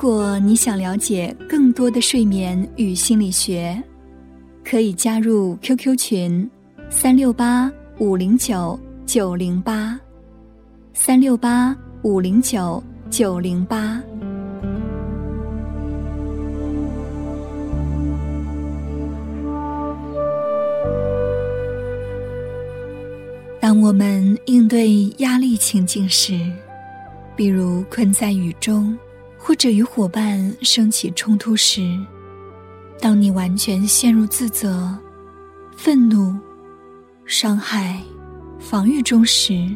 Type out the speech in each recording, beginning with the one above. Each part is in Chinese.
如果你想了解更多的睡眠与心理学，可以加入 QQ 群：三六八五零九九零八，三六八五零九九零八。当我们应对压力情境时，比如困在雨中，或者与伙伴升起冲突时，当你完全陷入自责、愤怒、伤害、防御中时，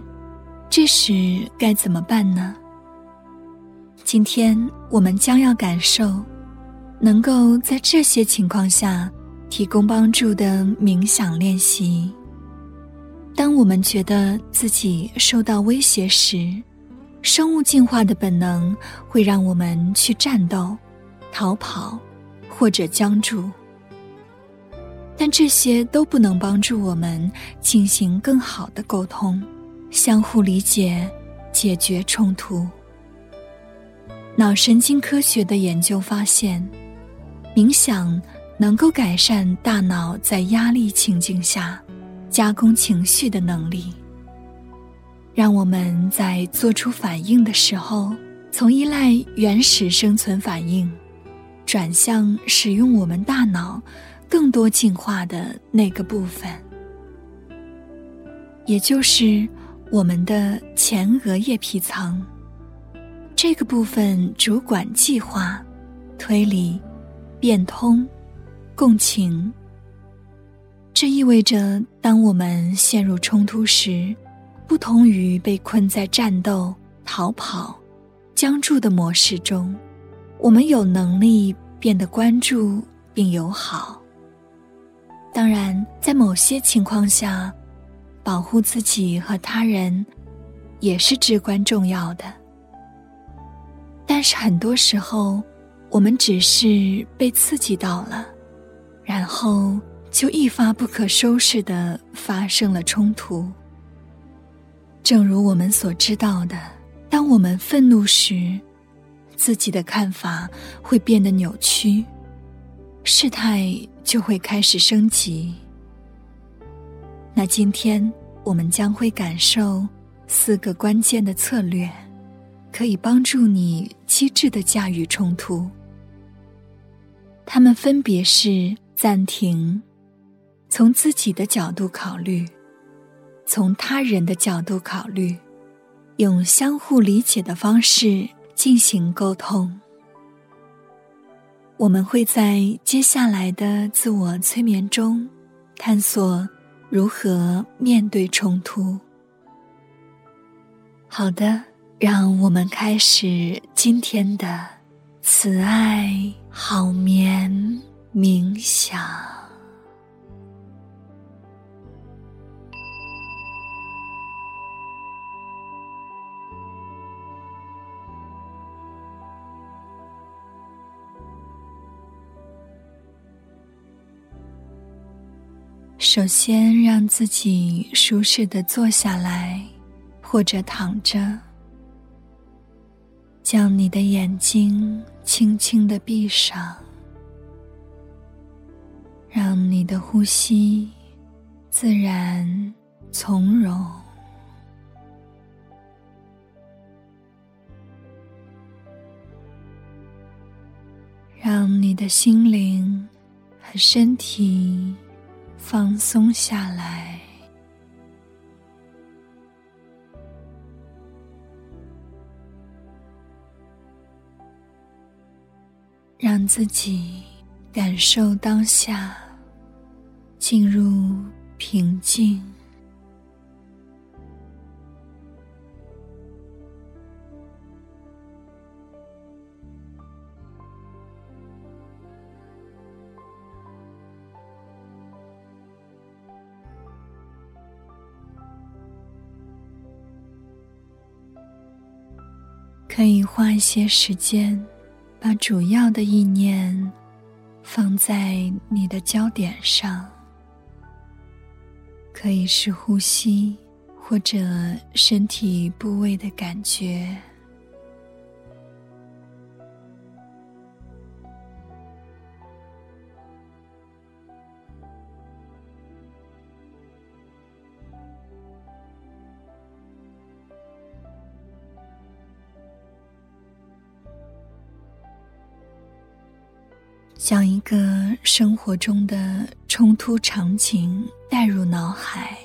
这时该怎么办呢？今天我们将要感受，能够在这些情况下提供帮助的冥想练习。当我们觉得自己受到威胁时，生物进化的本能会让我们去战斗、逃跑或者僵住。但这些都不能帮助我们进行更好的沟通、相互理解、解决冲突。脑神经科学的研究发现，冥想能够改善大脑在压力情境下。加工情绪的能力，让我们在做出反应的时候，从依赖原始生存反应，转向使用我们大脑更多进化的那个部分，也就是我们的前额叶皮层。这个部分主管计划、推理、变通、共情。这意味着，当我们陷入冲突时，不同于被困在战斗、逃跑、僵住的模式中，我们有能力变得关注并友好。当然，在某些情况下，保护自己和他人也是至关重要的。但是很多时候，我们只是被刺激到了，然后。就一发不可收拾的发生了冲突。正如我们所知道的，当我们愤怒时，自己的看法会变得扭曲，事态就会开始升级。那今天我们将会感受四个关键的策略，可以帮助你机智的驾驭冲突。它们分别是暂停。从自己的角度考虑，从他人的角度考虑，用相互理解的方式进行沟通。我们会在接下来的自我催眠中，探索如何面对冲突。好的，让我们开始今天的慈爱好眠冥想。首先，让自己舒适的坐下来，或者躺着，将你的眼睛轻轻的闭上，让你的呼吸自然从容，让你的心灵和身体。放松下来，让自己感受当下，进入平静。可以花一些时间，把主要的意念放在你的焦点上，可以是呼吸或者身体部位的感觉。将一个生活中的冲突场景带入脑海，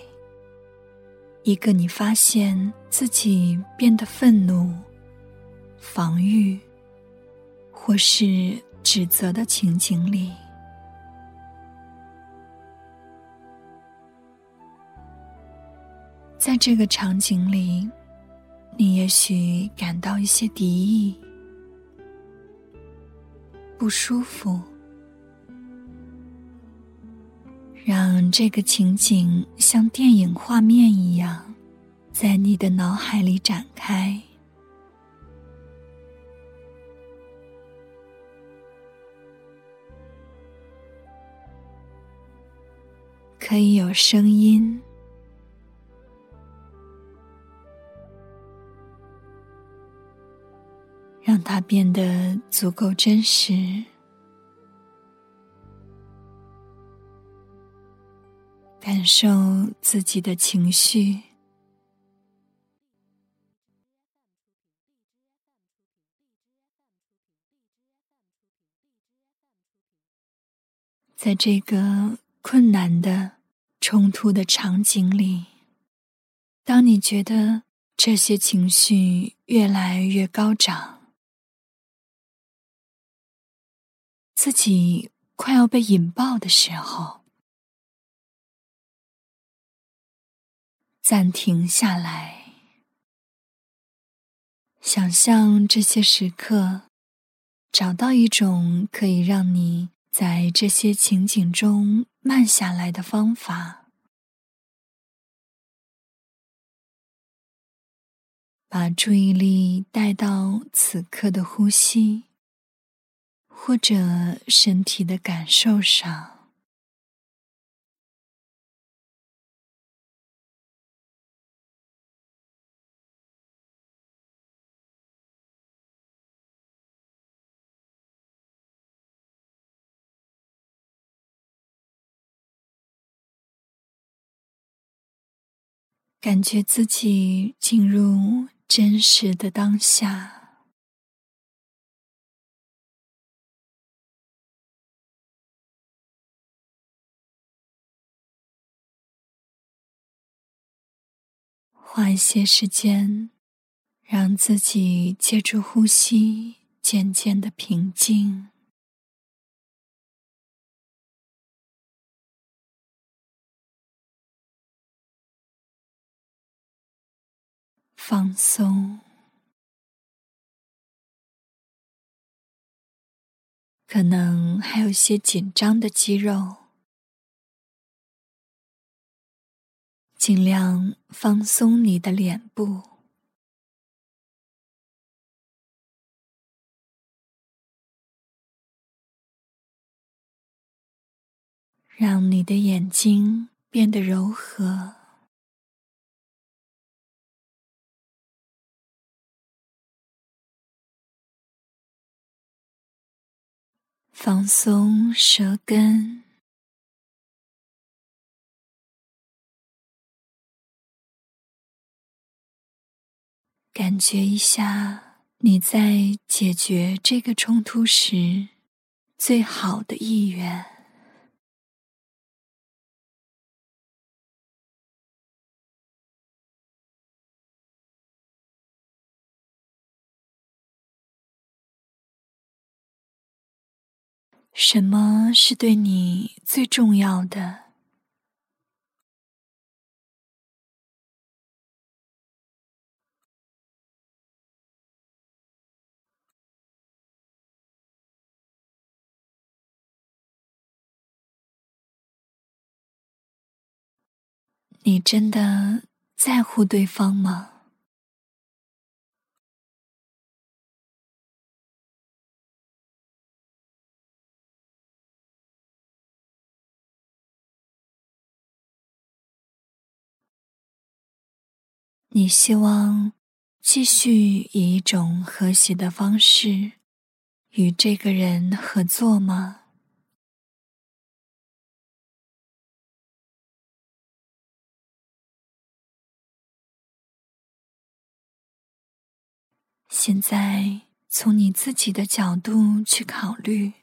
一个你发现自己变得愤怒、防御或是指责的情景里，在这个场景里，你也许感到一些敌意。不舒服，让这个情景像电影画面一样，在你的脑海里展开。可以有声音。它变得足够真实，感受自己的情绪，在这个困难的、冲突的场景里，当你觉得这些情绪越来越高涨。自己快要被引爆的时候，暂停下来，想象这些时刻，找到一种可以让你在这些情景中慢下来的方法，把注意力带到此刻的呼吸。或者身体的感受上，感觉自己进入真实的当下。花一些时间，让自己借助呼吸渐渐的平静、放松，可能还有些紧张的肌肉。尽量放松你的脸部，让你的眼睛变得柔和，放松舌根。感觉一下你在解决这个冲突时最好的意愿。什么是对你最重要的？你真的在乎对方吗？你希望继续以一种和谐的方式与这个人合作吗？现在，从你自己的角度去考虑，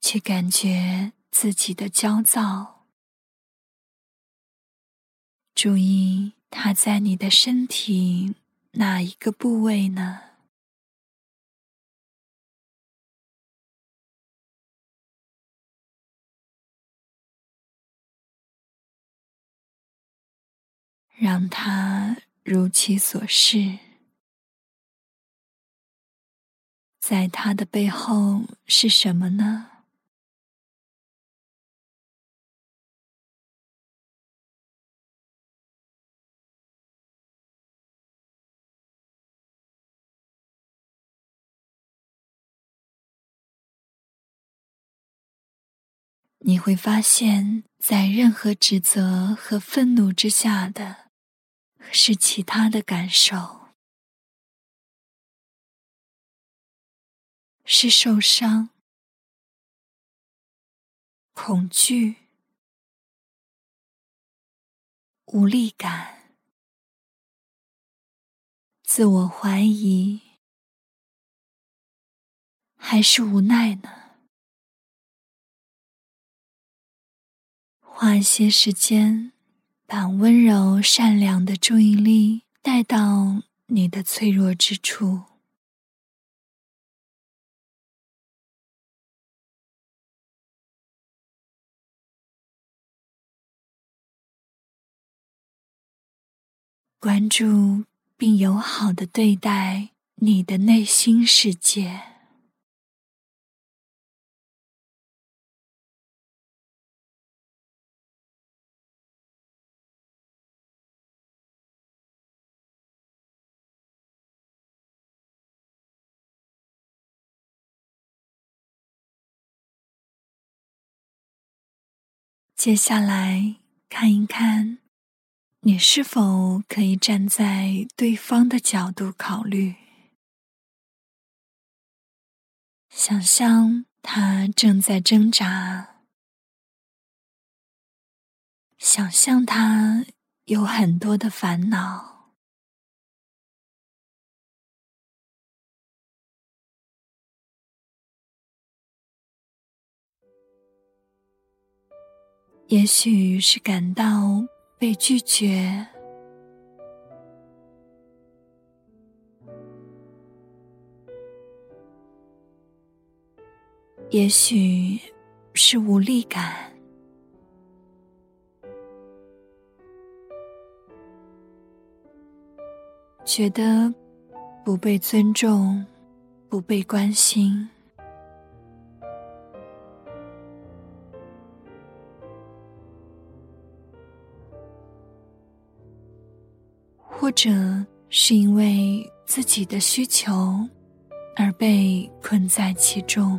去感觉自己的焦躁。注意，它在你的身体哪一个部位呢？让它如其所示。在它的背后是什么呢？你会发现在任何指责和愤怒之下的，是其他的感受。是受伤、恐惧、无力感、自我怀疑，还是无奈呢？花一些时间，把温柔、善良的注意力带到你的脆弱之处。关注并友好的对待你的内心世界。接下来看一看。你是否可以站在对方的角度考虑？想象他正在挣扎，想象他有很多的烦恼，也许是感到。被拒绝，也许是无力感，觉得不被尊重，不被关心。或者是因为自己的需求而被困在其中，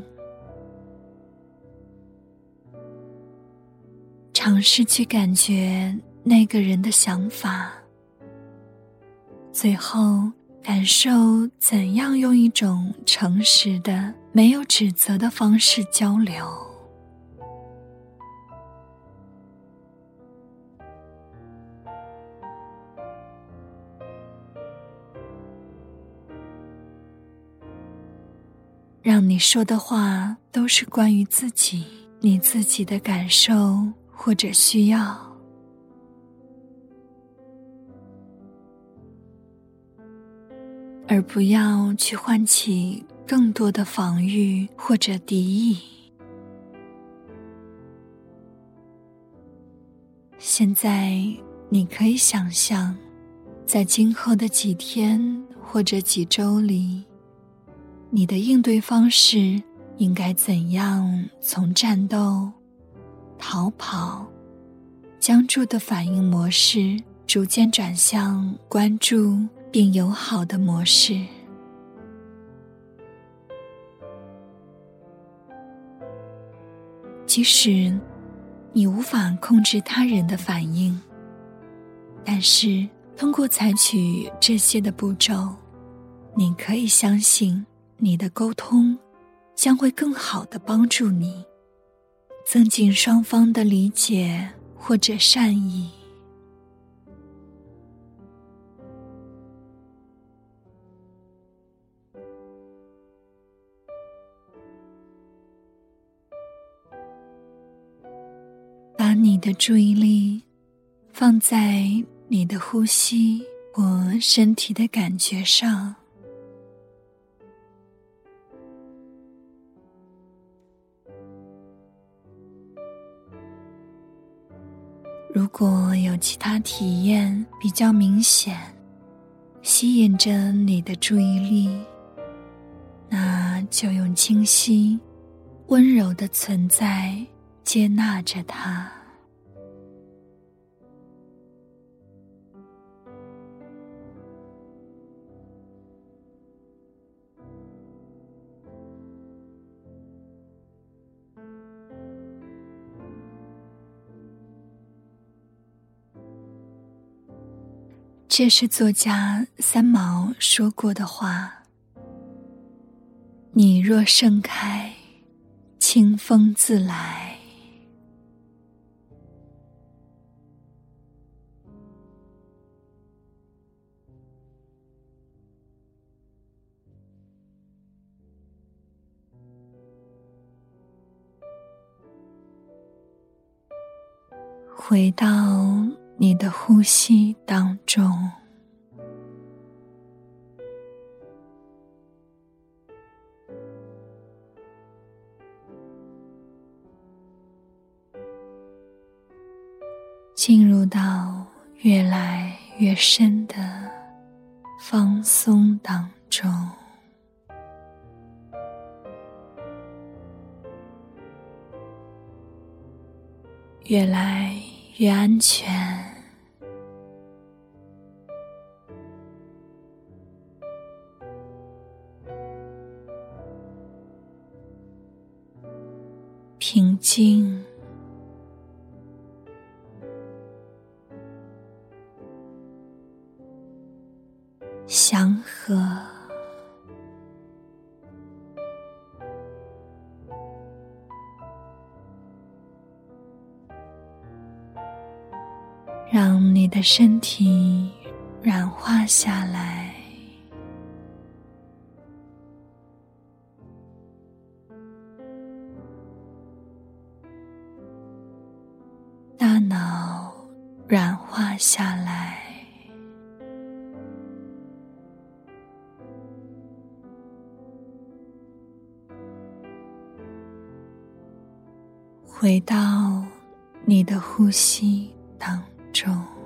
尝试去感觉那个人的想法，最后感受怎样用一种诚实的、没有指责的方式交流。说的话都是关于自己、你自己的感受或者需要，而不要去唤起更多的防御或者敌意。现在，你可以想象，在今后的几天或者几周里。你的应对方式应该怎样从战斗、逃跑、僵住的反应模式，逐渐转向关注并友好的模式？即使你无法控制他人的反应，但是通过采取这些的步骤，你可以相信你的沟通将会更好的帮助你，增进双方的理解或者善意。把你的注意力放在。你的呼吸或身体的感觉上，如果有其他体验比较明显，吸引着你的注意力，那就用清晰、温柔的存在接纳着它。这是作家三毛说过的话：“你若盛开，清风自来。”回到。你的呼吸当中，进入到越来越深的放松当中，越来越安全。平静，祥和，让你的身体软化下来。回到你的呼吸当中。